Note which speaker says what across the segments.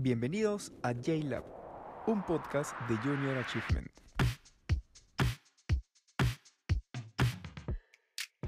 Speaker 1: Bienvenidos a JLab, un podcast de Junior Achievement.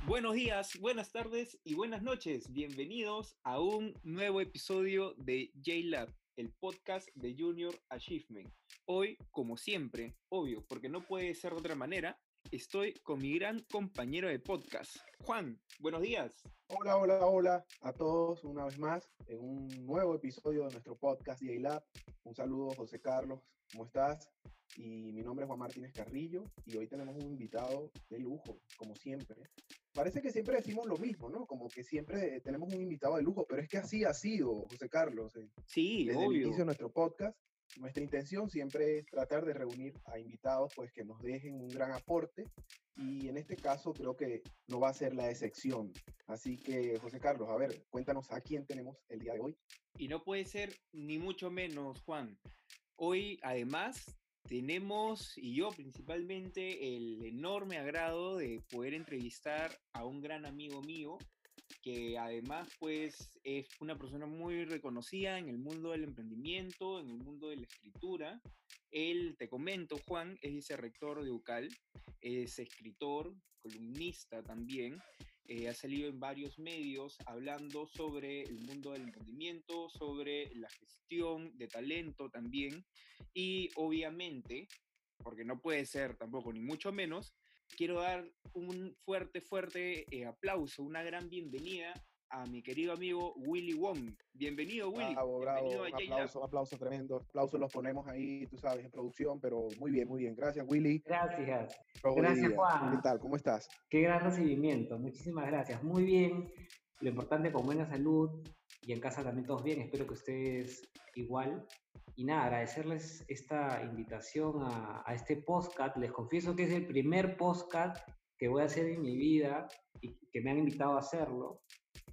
Speaker 2: Buenos días, buenas tardes y buenas noches. Bienvenidos a un nuevo episodio de JLab, el podcast de Junior Achievement. Hoy, como siempre, obvio, porque no puede ser de otra manera, estoy con mi gran compañero de podcast, Juan. Buenos días.
Speaker 3: Hola, hola, hola a todos una vez más en un nuevo episodio de nuestro podcast JLab. Un saludo, José Carlos, ¿cómo estás? Y mi nombre es Juan Martínez Carrillo y hoy tenemos un invitado de lujo, como siempre. Parece que siempre decimos lo mismo, ¿no? Como que siempre tenemos un invitado de lujo, pero es que así ha sido, José Carlos. eh.
Speaker 2: Sí,
Speaker 3: Desde el
Speaker 2: obvio.
Speaker 3: inicio de nuestro podcast, nuestra intención siempre es tratar de reunir a invitados pues que nos dejen un gran aporte y en este caso creo que no va a ser la excepción. Así que, José Carlos, a ver, cuéntanos a quién tenemos el día de hoy.
Speaker 2: Y no puede ser ni mucho menos, Juan. Hoy, además, tenemos, y yo principalmente, el enorme agrado de poder entrevistar a un gran amigo mío, que además, pues, es una persona muy reconocida en el mundo del emprendimiento, en el mundo de la escritura. Él, te comento, Juan, es vicerrector de UCAL, es escritor, columnista también, eh, ha salido en varios medios hablando sobre el mundo del emprendimiento, sobre la gestión de talento también. Y obviamente, porque no puede ser tampoco ni mucho menos, quiero dar un fuerte, fuerte eh, aplauso, una gran bienvenida a mi querido amigo Willy Wong. Bienvenido, Willy.
Speaker 3: Bravo, bravo,
Speaker 2: Bienvenido J-Lab.
Speaker 3: aplauso, un aplauso tremendo. Aplausos los ponemos ahí, tú sabes, en producción, pero muy bien, muy bien. Gracias, Willy.
Speaker 4: Gracias.
Speaker 3: Robo
Speaker 4: Gracias. Juan.
Speaker 3: ¿Qué tal? ¿Cómo estás?
Speaker 4: Qué gran recibimiento. Muchísimas gracias. Muy bien. Lo importante con buena salud y en casa también todos bien. Espero que ustedes igual. Y nada, agradecerles esta invitación a, a este podcast. Les confieso que es el primer podcast que voy a hacer en mi vida y que me han invitado a hacerlo.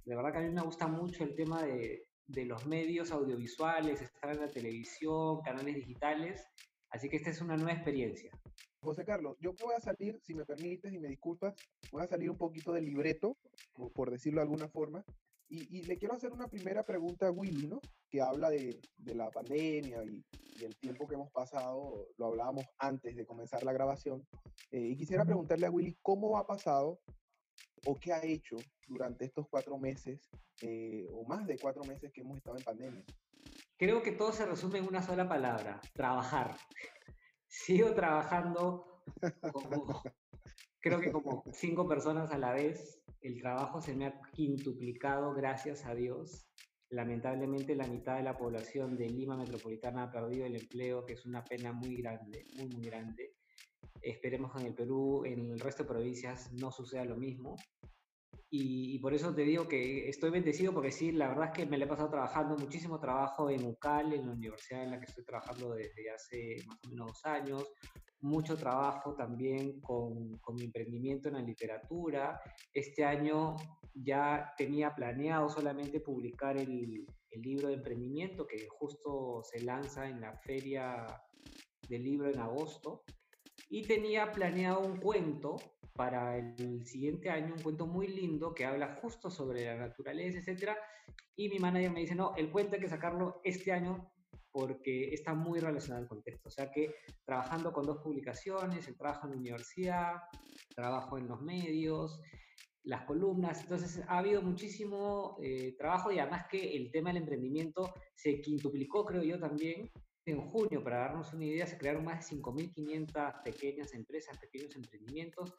Speaker 4: De verdad que a mí me gusta mucho el tema de, de los medios audiovisuales, estar en la televisión, canales digitales. Así que esta es una nueva experiencia.
Speaker 3: José Carlos, yo voy a salir, si me permites y me disculpas, voy a salir un poquito del libreto, por- decirlo de alguna forma, y, y le quiero hacer una primera pregunta a Willy, ¿no? Que habla de, de la pandemia y, y el tiempo que hemos pasado, lo hablábamos antes de comenzar la grabación, eh, y quisiera preguntarle a Willy cómo ha pasado o qué ha hecho durante estos cuatro meses, eh, o más de cuatro meses que hemos estado en pandemia.
Speaker 4: Creo que todo se resume en una sola palabra, trabajar. Sigo trabajando como, creo que como cinco personas a la vez. El trabajo se me ha quintuplicado, gracias a Dios. Lamentablemente la mitad de la población de Lima Metropolitana ha perdido el empleo, que es una pena muy grande, muy, muy grande. Esperemos que en el Perú, en el resto de provincias, no suceda lo mismo. Y, y por eso te digo que estoy bendecido porque sí, la verdad es que me le he pasado trabajando, muchísimo trabajo en UCAL, en la universidad en la que estoy trabajando desde hace más o menos dos años, mucho trabajo también con, con mi emprendimiento en la literatura. Este año ya tenía planeado solamente publicar el, el libro de emprendimiento que justo se lanza en la feria del libro en agosto. Y tenía planeado un cuento para el siguiente año, un cuento muy lindo que habla justo sobre la naturaleza, etc. Y mi manager me dice, no, el cuento hay que sacarlo este año porque está muy relacionado al contexto. O sea que trabajando con dos publicaciones, el trabajo en la universidad, trabajo en los medios, las columnas, entonces ha habido muchísimo eh, trabajo y además que el tema del emprendimiento se quintuplicó, creo yo también, en junio, para darnos una idea, se crearon más de 5.500 pequeñas empresas, pequeños emprendimientos.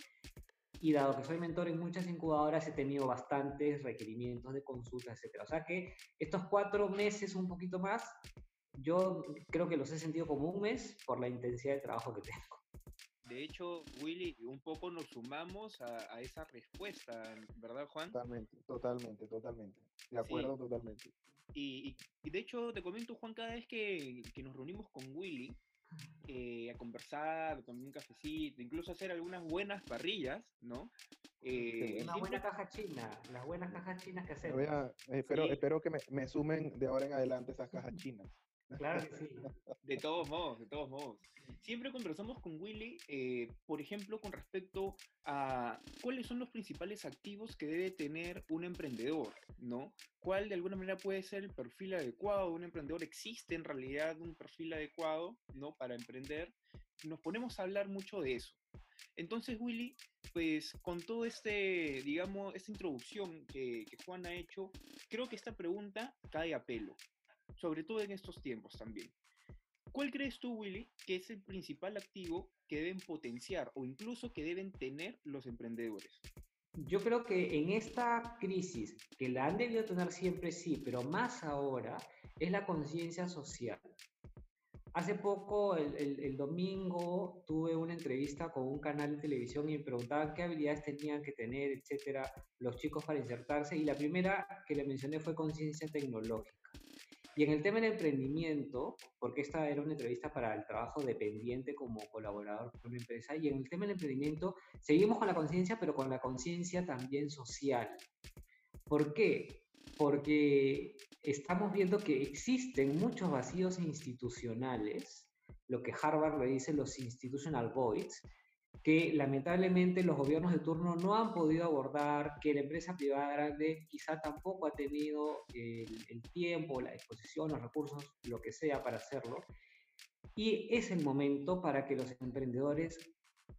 Speaker 4: Y dado que soy mentor en muchas incubadoras, he tenido bastantes requerimientos de consultas, etc. O sea que estos cuatro meses, un poquito más, yo creo que los he sentido como un mes por la intensidad de trabajo que tengo.
Speaker 2: De hecho, Willy, un poco nos sumamos a, a esa respuesta, ¿verdad, Juan?
Speaker 3: Totalmente, totalmente, totalmente. De acuerdo,
Speaker 2: Sí.
Speaker 3: totalmente.
Speaker 2: Y, de hecho, te comento, Juan, cada vez que, que nos reunimos con Willy eh, a conversar, tomar un cafecito, incluso hacer algunas buenas parrillas, ¿no? Eh,
Speaker 4: Una
Speaker 2: siempre-
Speaker 4: buena caja china, las buenas cajas chinas que hacemos.
Speaker 3: a- espero,
Speaker 2: Sí.
Speaker 3: espero que me, me sumen de ahora en adelante esas cajas chinas.
Speaker 4: Claro sí.
Speaker 2: De todos modos, de todos modos. Siempre conversamos con Willy, eh, por ejemplo, con respecto a cuáles son los principales activos que debe tener un emprendedor, ¿no? ¿Cuál de alguna manera puede ser el perfil adecuado de un emprendedor? ¿Existe en realidad un perfil adecuado, ¿no? Para emprender. Nos ponemos a hablar mucho de eso. Entonces, Willy, pues con todo este, digamos, esta introducción que, que Juan ha hecho, creo que esta pregunta cae a pelo, sobre todo en estos tiempos también. ¿Cuál crees tú, Willy, que es el principal activo que deben potenciar o incluso que deben tener los emprendedores?
Speaker 4: Yo creo que en esta crisis, que la han debido tener siempre sí, pero más ahora, es la conciencia social. Hace poco, el, el, domingo, tuve una entrevista con un canal de televisión y me preguntaban qué habilidades tenían que tener, etcétera, los chicos para insertarse. Y la primera que le mencioné fue conciencia tecnológica. Y en el tema del emprendimiento, porque esta era una entrevista para el trabajo dependiente como colaborador con una empresa, y en el tema del emprendimiento seguimos con la conciencia, pero con la conciencia también social. ¿Por qué? Porque estamos viendo que existen muchos vacíos institucionales, lo que Harvard le dice los institutional voids, que lamentablemente los gobiernos de turno no han podido abordar, que la empresa privada grande quizá tampoco ha tenido el, el, tiempo, la disposición, los recursos, lo que sea para hacerlo. Y es el momento para que los emprendedores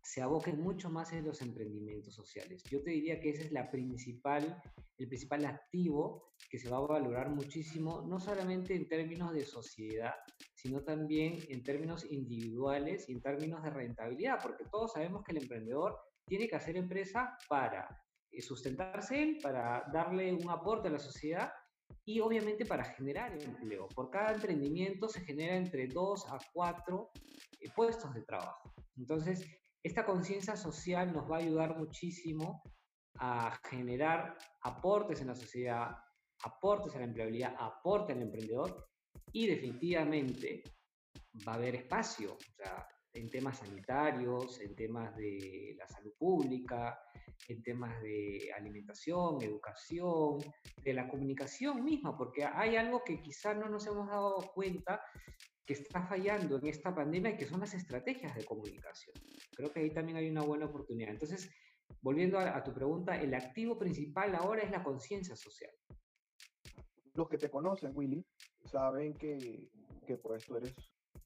Speaker 4: se aboquen mucho más en los emprendimientos sociales. Yo te diría que ese es la principal, el principal activo que se va a valorar muchísimo, no solamente en términos de sociedad, sino también en términos individuales y en términos de rentabilidad, porque todos sabemos que el emprendedor tiene que hacer empresa para eh, sustentarse él, para darle un aporte a la sociedad y obviamente para generar empleo. Por cada emprendimiento se genera entre dos a cuatro eh, puestos de trabajo. Entonces, esta conciencia social nos va a ayudar muchísimo a generar aportes en la sociedad, aportes a la empleabilidad, aporte al emprendedor y definitivamente va a haber espacio, en temas sanitarios, en temas de la salud pública, en temas de alimentación, educación, de la comunicación misma, porque hay algo que quizás no nos hemos dado cuenta que está fallando en esta pandemia y que son las estrategias de comunicación. Creo que ahí también hay una buena oportunidad. Entonces, volviendo a, a tu pregunta, el activo principal ahora es la conciencia social.
Speaker 3: Los que te conocen, Willy, saben que, que pues tú eres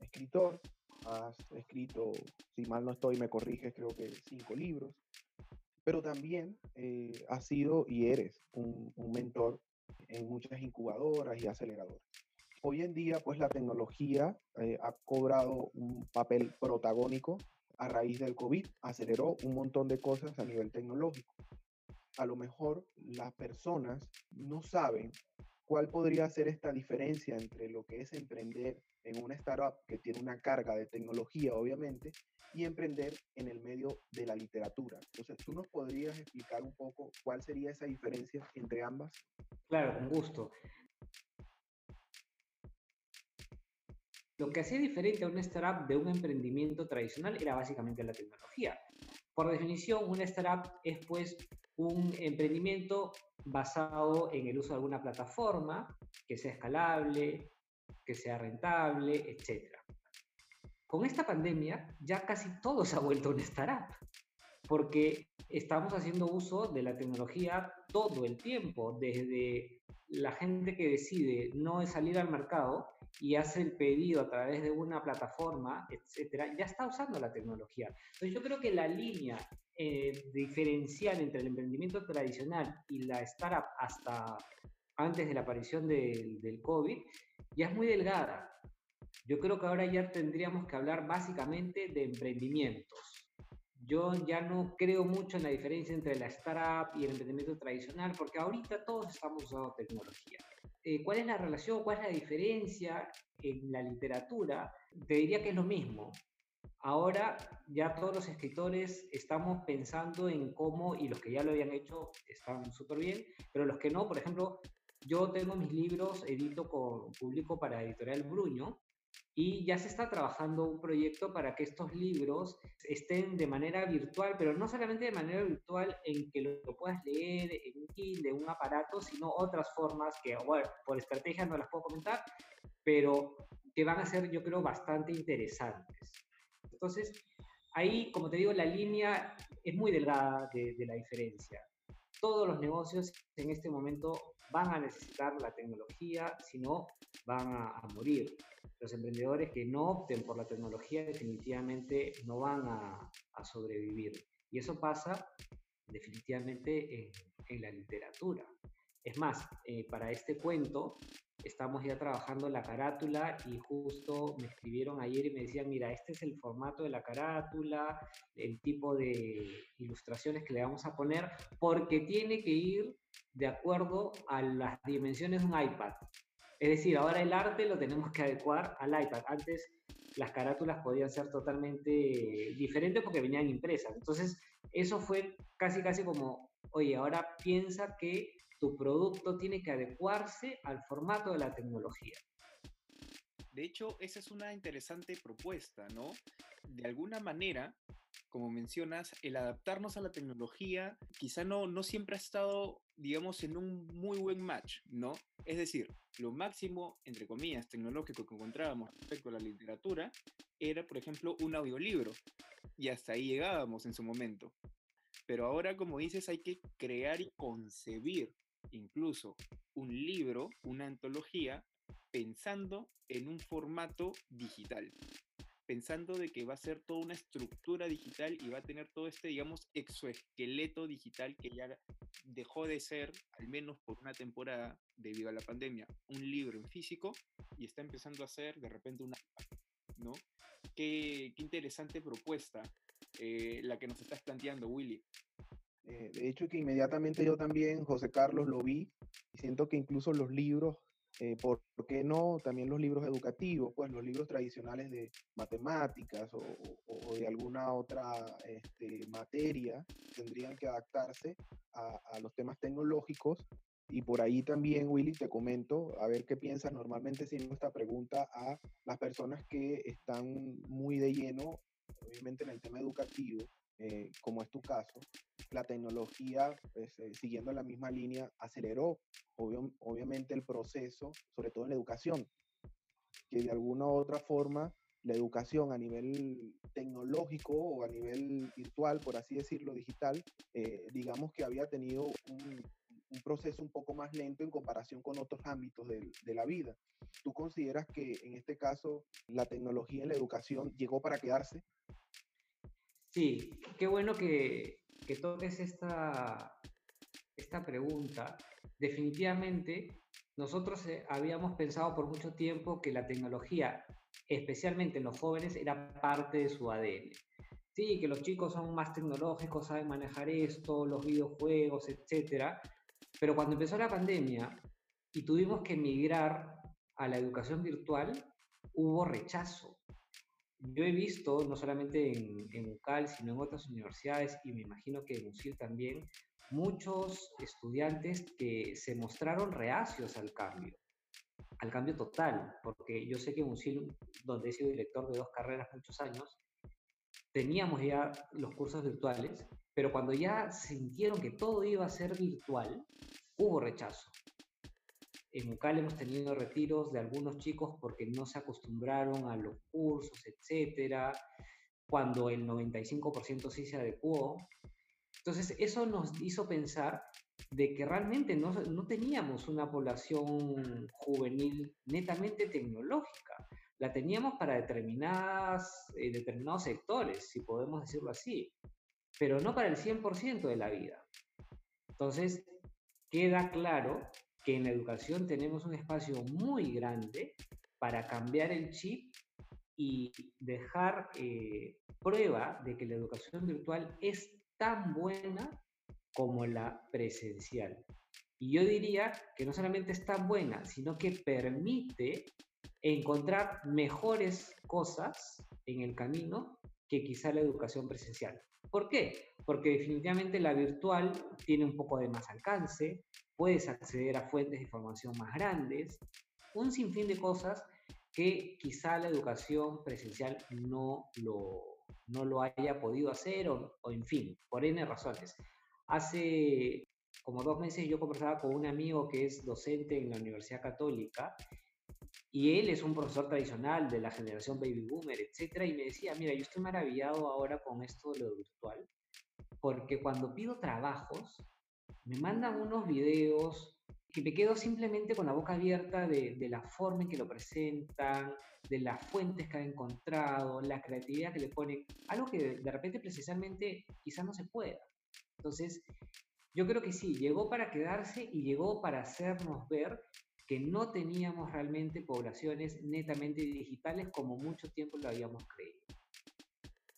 Speaker 3: escritor, has escrito, si mal no estoy, me corriges, creo que cinco libros, pero también eh, has sido y eres un, mentor en muchas incubadoras y aceleradoras. Hoy en día, pues la tecnología eh, ha cobrado un papel protagónico a raíz del COVID, aceleró un montón de cosas a nivel tecnológico. A lo mejor las personas no saben cuál podría ser esta diferencia entre lo que es emprender en una startup que tiene una carga de tecnología, obviamente, y emprender en el medio de la literatura. Entonces, ¿tú nos podrías explicar un poco cuál sería esa diferencia entre ambas?
Speaker 4: Claro, con gusto. Lo que hacía diferente a una startup de un emprendimiento tradicional era básicamente la tecnología. Por definición, una startup es pues un emprendimiento basado en el uso de alguna plataforma que sea escalable, que sea rentable, etc. Con esta pandemia ya casi todo se ha vuelto una startup, porque estamos haciendo uso de la tecnología todo el tiempo, desde la gente que decide no salir al mercado y hace el pedido a través de una plataforma, etcétera, ya está usando la tecnología. Entonces yo creo que la línea eh, diferencial entre el emprendimiento tradicional y la startup hasta antes de la aparición del COVID ya es muy delgada. Yo creo que ahora ya tendríamos que hablar básicamente de emprendimientos. Yo ya no creo mucho en la diferencia entre la startup y el emprendimiento tradicional, porque ahorita todos estamos usando tecnología. Eh, ¿Cuál es la relación? ¿Cuál es la diferencia en la literatura? Te diría que es lo mismo. Ahora ya todos los escritores estamos pensando en cómo, y los que ya lo habían hecho están súper bien, pero los que no, por ejemplo, yo tengo mis libros, edito, con, publico para Editorial Bruño, y ya se está trabajando un proyecto para que estos libros estén de manera virtual, pero no solamente de manera virtual en que lo, puedas leer en un Kindle, un aparato, sino otras formas que, bueno, por estrategia no las puedo comentar, pero que van a ser, yo creo, bastante interesantes. Entonces, ahí, como te digo, la línea es muy delgada de, la diferencia. Todos los negocios en este momento van a necesitar la tecnología, si no, van a, morir. Los emprendedores que no opten por la tecnología definitivamente no van a, sobrevivir. Y eso pasa definitivamente en la literatura. Es más, eh, para este cuento estamos ya trabajando la carátula y justo me escribieron ayer y me decían, mira, este es el formato de la carátula, el tipo de ilustraciones que le vamos a poner, porque tiene que ir de acuerdo a las dimensiones de un iPad. Es decir, ahora el arte lo tenemos que adecuar al iPad. Antes las carátulas podían ser totalmente diferentes porque venían impresas. Entonces, eso fue casi, casi como, oye, ahora piensa que tu producto tiene que adecuarse al formato de la tecnología.
Speaker 2: De hecho, esa es una interesante propuesta, ¿no? De alguna manera, como mencionas, el adaptarnos a la tecnología quizá no, no siempre ha estado, digamos, en un muy buen match, ¿no? Es decir, lo máximo, entre comillas, tecnológico que encontrábamos respecto a la literatura era, por ejemplo, un audiolibro. Y hasta ahí llegábamos en su momento. Pero ahora, como dices, hay que crear y concebir incluso un libro, una antología, pensando en un formato digital, pensando de que va a ser toda una estructura digital y va a tener todo este, digamos, exoesqueleto digital que ya dejó de ser, al menos por una temporada debido a la pandemia, un libro en físico y está empezando a ser de repente una... ¿no? Qué, interesante propuesta eh, la que nos estás planteando, Willy.
Speaker 3: Eh, de hecho, que inmediatamente yo también, José Carlos, lo vi y siento que incluso los libros, eh, ¿por qué no? También los libros educativos, pues los libros tradicionales de matemáticas o, de alguna otra este, materia tendrían que adaptarse a, a los temas tecnológicos y por ahí también, Willy, te comento, a ver qué piensas. Normalmente si esta pregunta a las personas que están muy de lleno, obviamente en el tema educativo, eh, como es tu caso, la tecnología, pues, eh, siguiendo la misma línea, aceleró obviamente el proceso, sobre todo en la educación, que de alguna u otra forma la educación a nivel tecnológico o a nivel virtual, por así decirlo, digital, eh, digamos que había tenido un, proceso un poco más lento en comparación con otros ámbitos de, de, la vida. ¿Tú consideras que en este caso la tecnología en la educación llegó para quedarse?
Speaker 4: Sí, qué bueno que, toques esta, esta pregunta. Definitivamente, nosotros eh, habíamos pensado por mucho tiempo que la tecnología, especialmente en los jóvenes, era parte de su ADN. Sí, que los chicos son más tecnológicos, saben manejar esto, los videojuegos, etc. Pero cuando empezó la pandemia y tuvimos que migrar a la educación virtual, hubo rechazo yo he visto, no solamente en, en UCAL, sino en otras universidades, y me imagino que en UCIL también, muchos estudiantes que se mostraron reacios al cambio, al cambio total, porque yo sé que en UCIL, donde he sido director de dos carreras muchos años, teníamos ya los cursos virtuales, pero cuando ya sintieron que todo iba a ser virtual, hubo rechazo. En UCAL hemos tenido retiros de algunos chicos porque no se acostumbraron a los cursos, etcétera, cuando el 95% sí se adecuó. Entonces, eso nos hizo pensar de que realmente no, no teníamos una población juvenil netamente tecnológica. La teníamos para determinadas, eh, determinados sectores, si podemos decirlo así, pero no para el 100% de la vida. Entonces, queda claro que en la educación tenemos un espacio muy grande para cambiar el chip y dejar eh, prueba de que la educación virtual es tan buena como la presencial. Y yo diría que no solamente es tan buena, sino que permite encontrar mejores cosas en el camino que quizá la educación presencial. ¿Por qué? Porque definitivamente la virtual tiene un poco de más alcance, puedes acceder a fuentes de información más grandes, un sinfín de cosas que quizá la educación presencial no lo, no lo haya podido hacer o, o, en fin, por N razones. Hace como dos meses yo conversaba con un amigo que es docente en la Universidad Católica Y él es un profesor tradicional de la generación baby boomer, etcétera, y me decía, mira, yo estoy maravillado ahora con esto de lo virtual, porque cuando pido trabajos, me mandan unos videos que me quedo simplemente con la boca abierta de, de, la forma en que lo presentan, de las fuentes que han encontrado, la creatividad que le ponen, algo que de repente precisamente quizás no se pueda. Entonces, yo creo que sí, llegó para quedarse y llegó para hacernos ver que no teníamos realmente poblaciones netamente digitales como mucho tiempo lo habíamos creído.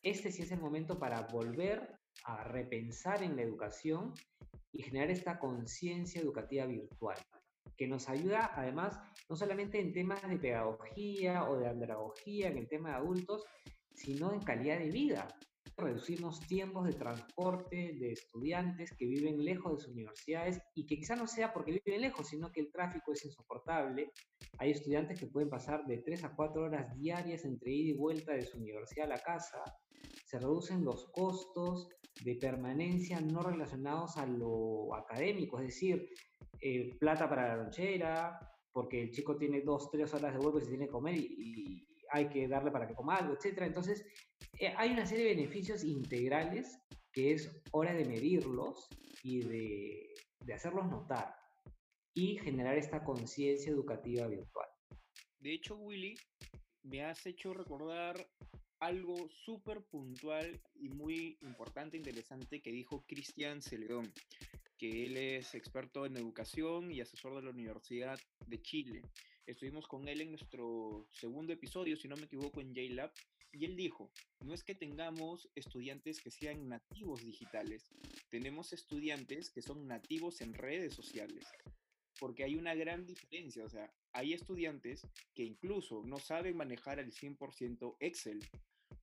Speaker 4: Este sí es el momento para volver a repensar en la educación y generar esta conciencia educativa virtual, que nos ayuda además no solamente en temas de pedagogía o de andragogía, en el tema de adultos, sino en calidad de vida. Reducir los tiempos de transporte de estudiantes que viven lejos de sus universidades y que quizá no sea porque viven lejos, sino que el tráfico es insoportable. Hay estudiantes que pueden pasar de 3 a 4 horas diarias entre ida y vuelta de su universidad a la casa. Se reducen los costos de permanencia no relacionados a lo académico, es decir, eh, plata para la lonchera, porque el chico tiene dos, tres horas de vuelo y se tiene que comer y, y hay que darle para que coma algo, etc. Entonces, hay una serie de beneficios integrales que es hora de medirlos y de, de hacerlos notar y generar esta conciencia educativa virtual.
Speaker 2: De hecho, Willy, me has hecho recordar algo súper puntual y muy importante, interesante que dijo Cristian Celedón, que él es experto en educación y asesor de la Universidad de Chile. Estuvimos con él en nuestro segundo episodio, si no me equivoco, en JLab, y él dijo, no es que tengamos estudiantes que sean nativos digitales, tenemos estudiantes que son nativos en redes sociales, porque hay una gran diferencia, o sea, hay estudiantes que incluso no saben manejar al 100% Excel,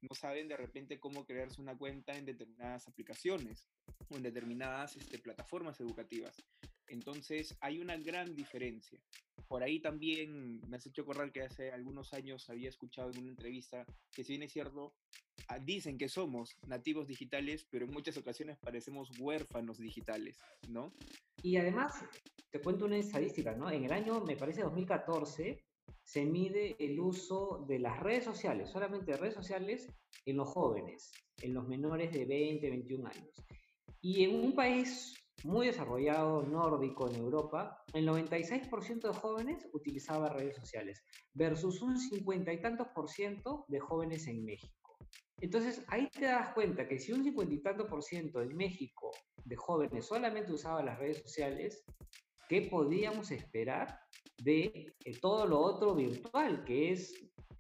Speaker 2: no saben de repente cómo crearse una cuenta en determinadas aplicaciones o en determinadas este, plataformas educativas. Entonces hay una gran diferencia. Por ahí también me has hecho correr que hace algunos años había escuchado en una entrevista que si bien es cierto, ah, dicen que somos nativos digitales, pero en muchas ocasiones parecemos huérfanos digitales, ¿no?
Speaker 4: Y además, te cuento una estadística, ¿no? En el año, me parece 2014, se mide el uso de las redes sociales, solamente redes sociales, en los jóvenes, en los menores de 20, 21 años. Y en un país muy desarrollado, nórdico, en Europa, el 96% de jóvenes utilizaba redes sociales, versus un 50 y tantos por ciento de jóvenes en México. Entonces ahí te das cuenta que si un 50 y tanto por ciento en México de jóvenes solamente usaba las redes sociales, ¿qué podíamos esperar de eh, todo lo otro virtual, que es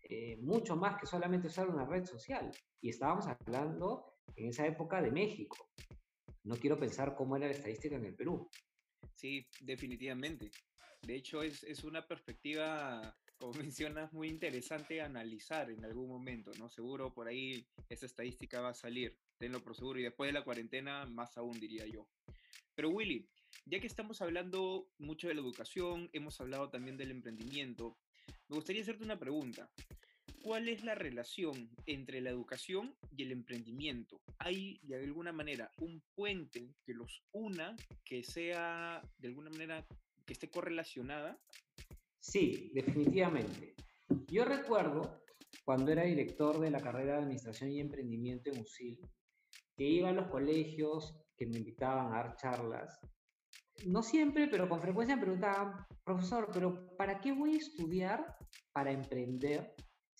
Speaker 4: eh, mucho más que solamente usar una red social. Y estábamos hablando en esa época de México. No quiero pensar cómo era la estadística en el Perú.
Speaker 2: Sí, definitivamente. De hecho, es, es una perspectiva, como mencionas, muy interesante analizar en algún momento, ¿no? Seguro por ahí esa estadística va a salir, tenlo por seguro, y después de la cuarentena, más aún, diría yo. Pero Willy, ya que estamos hablando mucho de la educación, hemos hablado también del emprendimiento, me gustaría hacerte una pregunta. ¿Cuál es la relación entre la educación y el emprendimiento? ¿Hay de alguna manera un puente que los una, que sea de alguna manera que esté correlacionada?
Speaker 4: Sí, definitivamente. Yo recuerdo cuando era director de la carrera de Administración y Emprendimiento en USIL, que iba a los colegios que me invitaban a dar charlas no siempre, pero con frecuencia me preguntaban, profesor, pero ¿para qué voy a estudiar para emprender?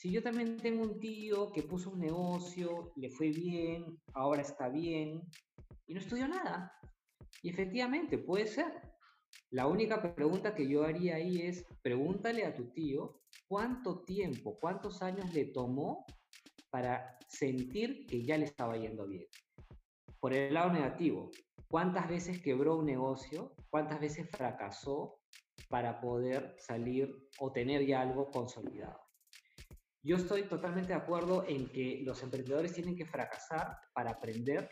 Speaker 4: Si yo también tengo un tío que puso un negocio, le fue bien, ahora está bien, y no estudió nada. Y efectivamente, puede ser. La única pregunta que yo haría ahí es, pregúntale a tu tío cuánto tiempo, cuántos años le tomó para sentir que ya le estaba yendo bien. Por el lado negativo, cuántas veces quebró un negocio, cuántas veces fracasó para poder salir o tener ya algo consolidado. Yo estoy totalmente de acuerdo en que los emprendedores tienen que fracasar para aprender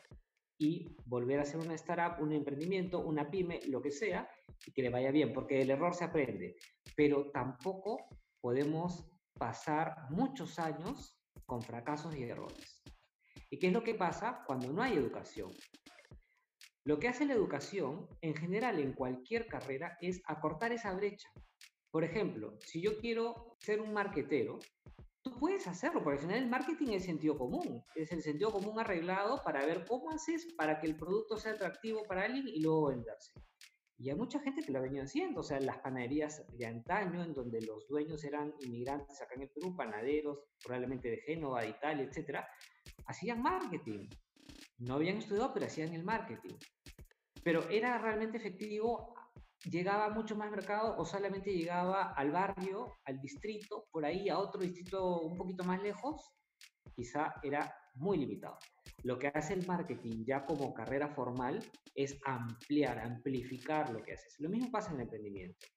Speaker 4: y volver a hacer una startup, un emprendimiento, una pyme, lo que sea, y que le vaya bien, porque del error se aprende. Pero tampoco podemos pasar muchos años con fracasos y errores. ¿Y qué es lo que pasa cuando no hay educación? Lo que hace la educación, en general en cualquier carrera, es acortar esa brecha. Por ejemplo, si yo quiero ser un marquetero, tú puedes hacerlo, porque al final el marketing es sentido común, es el sentido común arreglado para ver cómo haces para que el producto sea atractivo para alguien y luego venderse. Y hay mucha gente que lo ha venido haciendo, o sea, las panaderías de antaño, en donde los dueños eran inmigrantes acá en el Perú, panaderos, probablemente de Génova, de Italia, etcétera, hacían marketing. No habían estudiado, pero hacían el marketing. Pero era realmente efectivo, llegaba mucho más mercado o solamente llegaba al barrio, al distrito, por ahí a otro distrito un poquito más lejos, quizá era muy limitado. Lo que hace el marketing ya como carrera formal es ampliar, amplificar lo que haces. Lo mismo pasa en el emprendimiento.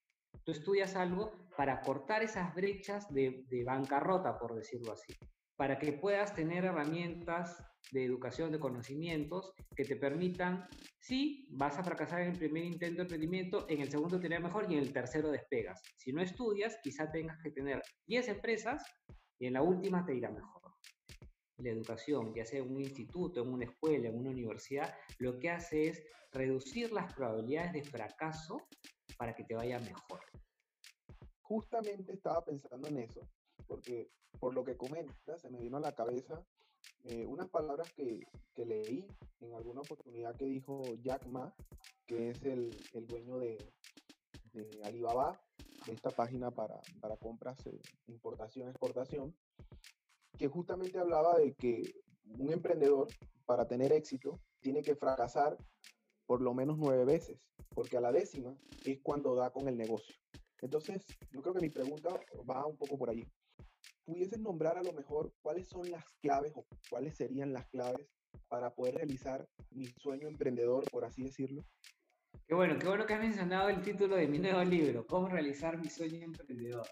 Speaker 4: Tú estudias algo para cortar esas brechas de, bancarrota, por decirlo así, para que puedas tener herramientas de educación, de conocimientos que te permitan, sí, vas a fracasar en el primer intento de emprendimiento, en el segundo te irá mejor y en el tercero despegas. Si no estudias, quizá tengas que tener 10 empresas y en la última te irá mejor la educación, ya sea en un instituto, en una escuela, en una universidad, lo que hace es reducir las probabilidades de fracaso para que te vaya mejor.
Speaker 3: Justamente estaba pensando en eso, porque por lo que comentas, se me vino a la cabeza eh, unas palabras que, que, leí en alguna oportunidad que dijo Jack Ma, que es el, el dueño de, de, Alibaba, de esta página para, para compras, eh, importación, exportación, que justamente hablaba de que un emprendedor, para tener éxito, tiene que fracasar por lo menos nueve veces, porque a la décima es cuando da con el negocio. Entonces, yo creo que mi pregunta va un poco por allí. ¿Pudieses nombrar a lo mejor cuáles son las claves o cuáles serían las claves para poder realizar mi sueño emprendedor, por así decirlo?
Speaker 4: Qué bueno, qué bueno que has mencionado el título de mi nuevo libro, Cómo realizar mi sueño emprendedor.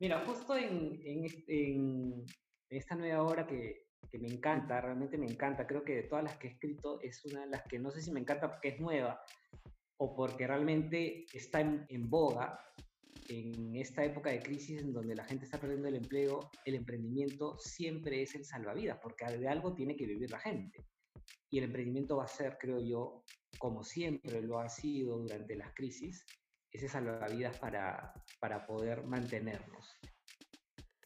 Speaker 4: Mira, justo en, en, en, esta nueva obra que, que, me encanta, realmente me encanta, creo que de todas las que he escrito es una de las que no sé si me encanta porque es nueva o porque realmente está en, en boga. En esta época de crisis en donde la gente está perdiendo el empleo, el emprendimiento siempre es el salvavidas, porque de algo tiene que vivir la gente. Y el emprendimiento va a ser, creo yo, como siempre lo ha sido durante las crisis, ese salvavidas para, para poder mantenernos.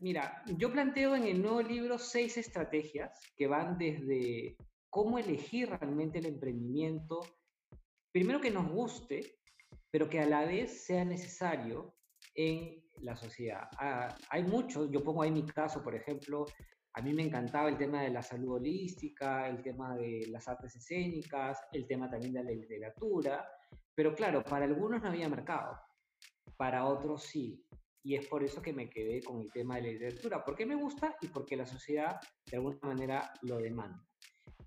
Speaker 4: Mira, yo planteo en el nuevo libro seis estrategias que van desde cómo elegir realmente el emprendimiento, primero que nos guste, pero que a la vez sea necesario en la sociedad. Ah, hay muchos, yo pongo ahí mi caso, por ejemplo, a mí me encantaba el tema de la salud holística, el tema de las artes escénicas, el tema también de la literatura, pero claro, para algunos no había mercado, para otros sí y es por eso que me quedé con el tema de la literatura, porque me gusta y porque la sociedad de alguna manera lo demanda.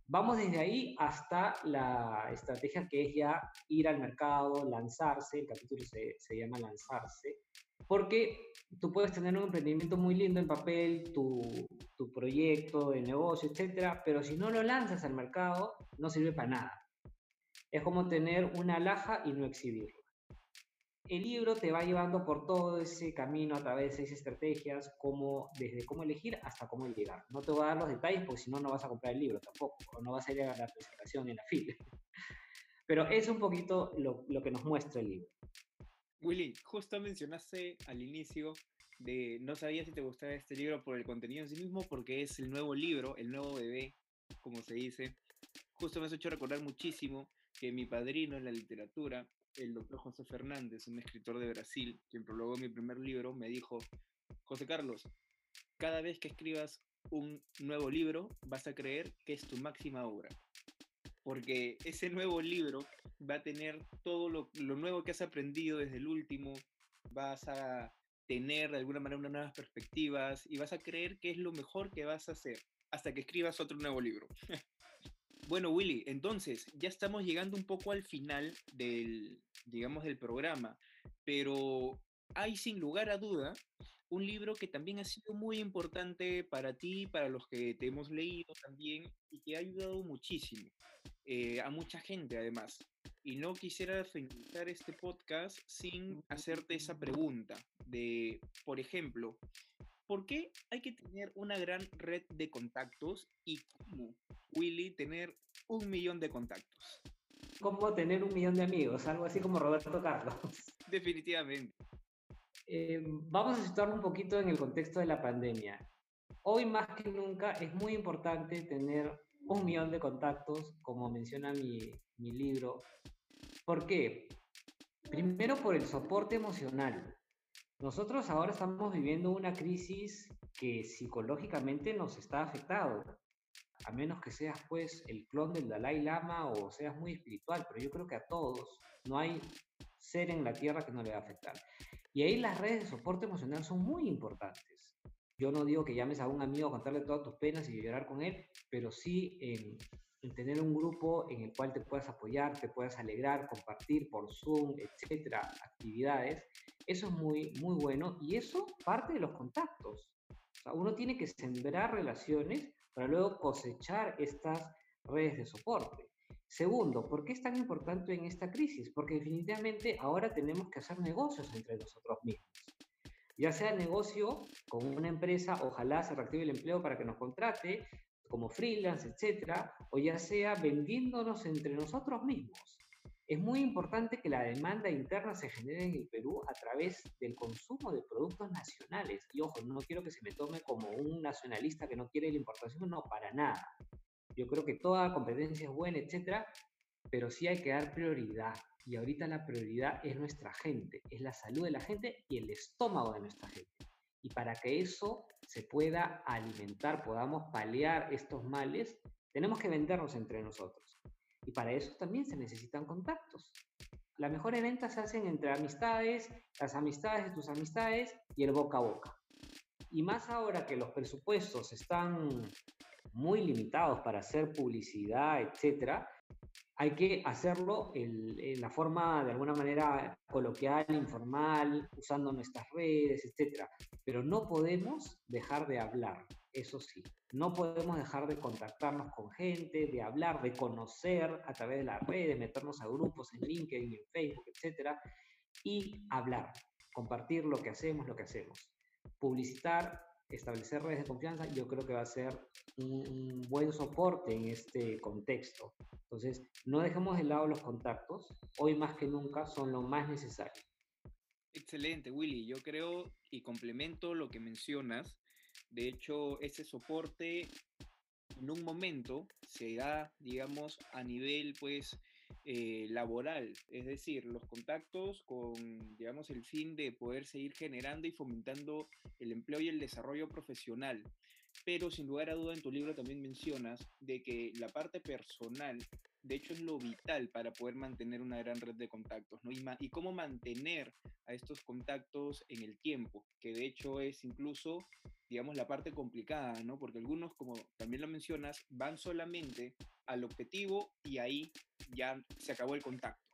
Speaker 4: Vamos desde ahí hasta la estrategia que es ya ir al mercado, lanzarse, el capítulo se, llama lanzarse, porque tú puedes tener un emprendimiento muy lindo en papel, tu, proyecto de negocio, etcétera, pero si no lo lanzas al mercado, no sirve para nada. Es como tener una alhaja y no exhibirlo el libro te va llevando por todo ese camino a través de seis estrategias, como, desde cómo elegir hasta cómo llegar. No te voy a dar los detalles porque si no, no vas a comprar el libro tampoco, o no vas a ir a la presentación en la fila. Pero es un poquito lo, lo que nos muestra el libro.
Speaker 2: Willy, justo mencionaste al inicio de no sabía si te gustaba este libro por el contenido en sí mismo, porque es el nuevo libro, el nuevo bebé, como se dice. Justo me has hecho recordar muchísimo que mi padrino en la literatura el doctor José Fernández, un escritor de Brasil, quien prologó mi primer libro, me dijo, José Carlos, cada vez que escribas un nuevo libro, vas a creer que es tu máxima obra. Porque ese nuevo libro va a tener todo lo, lo nuevo que has aprendido desde el último, vas a tener de alguna manera unas nuevas perspectivas y vas a creer que es lo mejor que vas a hacer hasta que escribas otro nuevo libro. Bueno, Willy, entonces ya estamos llegando un poco al final del, digamos, del programa, pero hay sin lugar a duda un libro que también ha sido muy importante para ti, para los que te hemos leído también, y que ha ayudado muchísimo eh, a mucha gente además. Y no quisiera finalizar este podcast sin hacerte esa pregunta de, por ejemplo, ¿por qué hay que tener una gran red de contactos y cómo, Willy, tener un millón de contactos?
Speaker 4: ¿Cómo tener un millón de amigos? Algo así como Roberto Carlos.
Speaker 2: Definitivamente.
Speaker 4: Eh, vamos a situarlo un poquito en el contexto de la pandemia. Hoy más que nunca es muy importante tener un millón de contactos, como menciona mi, mi libro. ¿Por qué? Primero por el soporte emocional. Nosotros ahora estamos viviendo una crisis que psicológicamente nos está afectando. A menos que seas pues el clon del Dalai Lama o seas muy espiritual, pero yo creo que a todos no hay ser en la tierra que no le va a afectar. Y ahí las redes de soporte emocional son muy importantes. Yo no digo que llames a un amigo a contarle todas tus penas y llorar con él, pero sí en, tener un grupo en el cual te puedas apoyar, te puedas alegrar, compartir por Zoom, etcétera, actividades. Eso es muy, muy bueno y eso parte de los contactos. O sea, uno tiene que sembrar relaciones para luego cosechar estas redes de soporte. Segundo, ¿por qué es tan importante en esta crisis? Porque definitivamente ahora tenemos que hacer negocios entre nosotros mismos. Ya sea negocio con una empresa, ojalá se reactive el empleo para que nos contrate, como freelance, etcétera, o ya sea vendiéndonos entre nosotros mismos. Es muy importante que la demanda interna se genere en el Perú a través del consumo de productos nacionales. Y ojo, no quiero que se me tome como un nacionalista que no quiere la importación, no, para nada. Yo creo que toda competencia es buena, etcétera, pero sí hay que dar prioridad. Y ahorita la prioridad es nuestra gente, es la salud de la gente y el estómago de nuestra gente. Y para que eso se pueda alimentar, podamos paliar estos males, tenemos que vendernos entre nosotros. Y para eso también se necesitan contactos. La mejor venta se hacen entre amistades, las amistades de tus amistades y el boca a boca. Y más ahora que los presupuestos están muy limitados para hacer publicidad, etcétera, hay que hacerlo en, la forma de alguna manera coloquial, informal, usando nuestras redes, etcétera. Pero no podemos dejar de hablar, eso sí. No podemos dejar de contactarnos con gente, de hablar, de conocer a través de las redes, meternos a grupos en LinkedIn, en Facebook, etcétera, y hablar, compartir lo que hacemos, lo que hacemos. Publicitar establecer redes de confianza, yo creo que va a ser un, buen soporte en este contexto. Entonces, no dejemos de lado los contactos, hoy más que nunca son lo más necesario.
Speaker 2: Excelente, Willy. Yo creo y complemento lo que mencionas. De hecho, ese soporte en un momento se da, digamos, a nivel, pues, eh, laboral, es decir, los contactos con, digamos, el fin de poder seguir generando y fomentando el empleo y el desarrollo profesional. Pero sin lugar a duda en tu libro también mencionas de que la parte personal, de hecho, es lo vital para poder mantener una gran red de contactos, ¿no? Y, y cómo mantener a estos contactos en el tiempo, que de hecho es incluso digamos, la parte complicada, ¿no? Porque algunos, como también lo mencionas, van solamente al objetivo y ahí ya se acabó el contacto.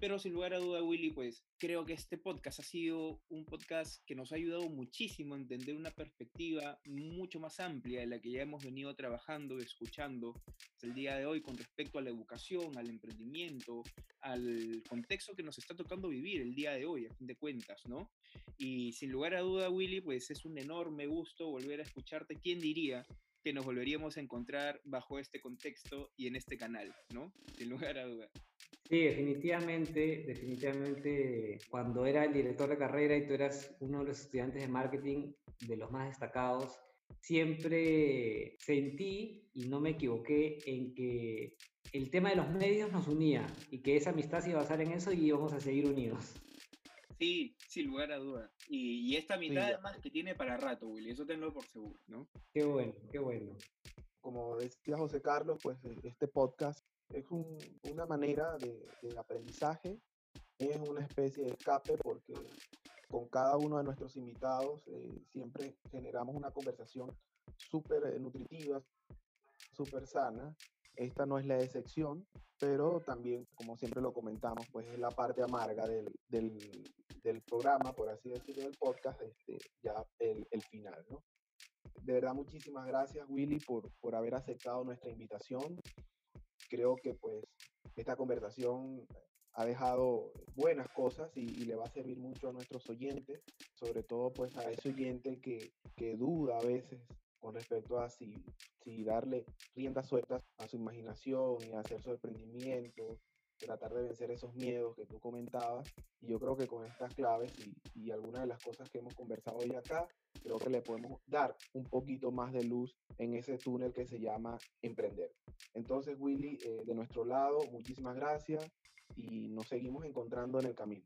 Speaker 2: Pero sin lugar a duda, Willy, pues creo que este podcast ha sido un podcast que nos ha ayudado muchísimo a entender una perspectiva mucho más amplia de la que ya hemos venido trabajando, escuchando hasta el día de hoy con respecto a la educación, al emprendimiento, al contexto que nos está tocando vivir el día de hoy, a fin de cuentas, ¿no? Y sin lugar a duda, Willy, pues es un enorme gusto volver a escucharte. ¿Quién diría que nos volveríamos a encontrar bajo este contexto y en este canal, ¿no? Sin lugar a duda.
Speaker 4: Sí, definitivamente, definitivamente, cuando era el director de carrera y tú eras uno de los estudiantes de marketing de los más destacados, siempre sentí, y no me equivoqué, en que el tema de los medios nos unía y que esa amistad se iba a basar en eso y íbamos a seguir unidos.
Speaker 2: Sí, sin lugar a duda. Y, esta mitad además que tiene para rato, Willy, eso tenlo por seguro, ¿no?
Speaker 4: Qué bueno, qué bueno.
Speaker 3: Como decía José Carlos, pues e, este podcast es una manera de, aprendizaje, es una especie de escape porque con cada uno de nuestros invitados eh, siempre generamos una conversación súper eh, nutritiva, súper sana. Esta no es la excepción, pero también, como siempre lo comentamos, pues es la parte amarga del, del, programa, por así decirlo, del podcast, este, ya el, el final, ¿no? De verdad, muchísimas gracias, Willy, por, por haber aceptado nuestra invitación creo que pues esta conversación ha dejado buenas cosas y, le va a servir mucho a nuestros oyentes, sobre todo pues a ese oyente que, que duda a veces con respecto a si, si darle riendas sueltas a su imaginación y hacer su emprendimiento tratar de vencer esos miedos que tú comentabas. Y yo creo que con estas claves y, y algunas de las cosas que hemos conversado hoy acá, creo que le podemos dar un poquito más de luz en ese túnel que se llama emprender. Entonces, Willy, eh, de nuestro lado, muchísimas gracias y nos seguimos encontrando en el camino.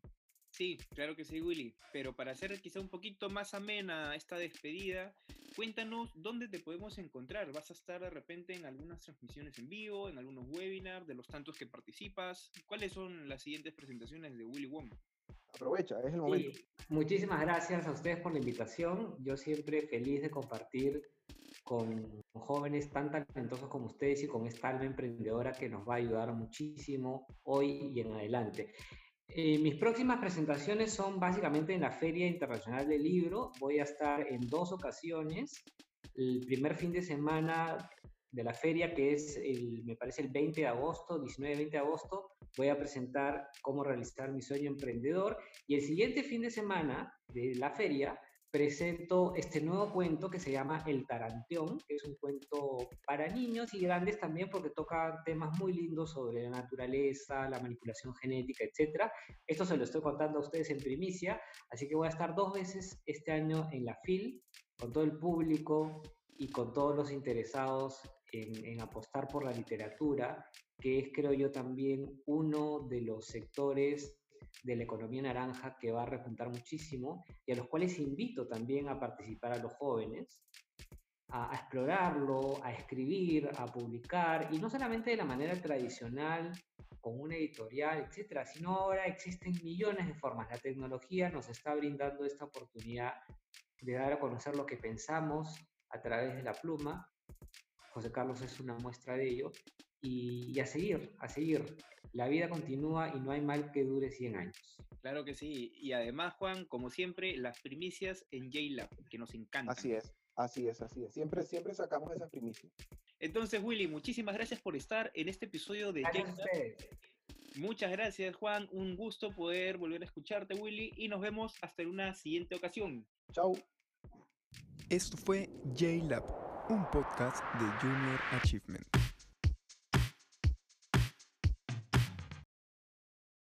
Speaker 2: Sí, claro que sí, Willy. Pero para hacer quizá un poquito más amena esta despedida, cuéntanos dónde te podemos encontrar. ¿Vas a estar de repente en algunas transmisiones en vivo, en algunos webinars, de los tantos que participas? ¿Cuáles son las siguientes presentaciones de Willy Wong?
Speaker 3: Aprovecha, es el momento.
Speaker 4: Sí, muchísimas gracias a ustedes por la invitación. Yo siempre feliz de compartir con jóvenes tan talentosos como ustedes y con esta alma emprendedora que nos va a ayudar muchísimo hoy y en adelante. Eh, mis próximas presentaciones son básicamente en la Feria Internacional del Libro. Voy a estar en dos ocasiones. El primer fin de semana de la feria, que es, el, me parece, el 20 de agosto, 19-20 de agosto, voy a presentar cómo realizar mi sueño emprendedor. Y el siguiente fin de semana de la feria presento este nuevo cuento que se llama El Taranteón, que es un cuento para niños y grandes también porque toca temas muy lindos sobre la naturaleza, la manipulación genética, etc. Esto se lo estoy contando a ustedes en primicia, así que voy a estar dos veces este año en la FIL con todo el público y con todos los interesados en, en apostar por la literatura, que es creo yo también uno de los sectores de la economía naranja que va a repuntar muchísimo y a los cuales invito también a participar a los jóvenes, a, explorarlo, a escribir, a publicar, y no solamente de la manera tradicional, con una editorial, etcétera, sino ahora existen millones de formas. La tecnología nos está brindando esta oportunidad de dar a conocer lo que pensamos a través de la pluma. José Carlos es una muestra de ello. Y a seguir, a seguir la vida continúa y no hay mal que dure 100 años.
Speaker 2: Claro que sí. Y además, Juan, como siempre, las primicias en JLab, que nos encantan.
Speaker 3: Así es, así es, así es. Siempre, siempre sacamos esas primicias.
Speaker 2: Entonces, Willy, muchísimas gracias por estar en este episodio de
Speaker 4: Gracias
Speaker 2: Muchas gracias, Juan. Un gusto poder volver a escucharte, Willy. Y nos vemos hasta en una siguiente ocasión.
Speaker 3: Chao.
Speaker 1: Esto fue JLab, un podcast de Junior Achievement.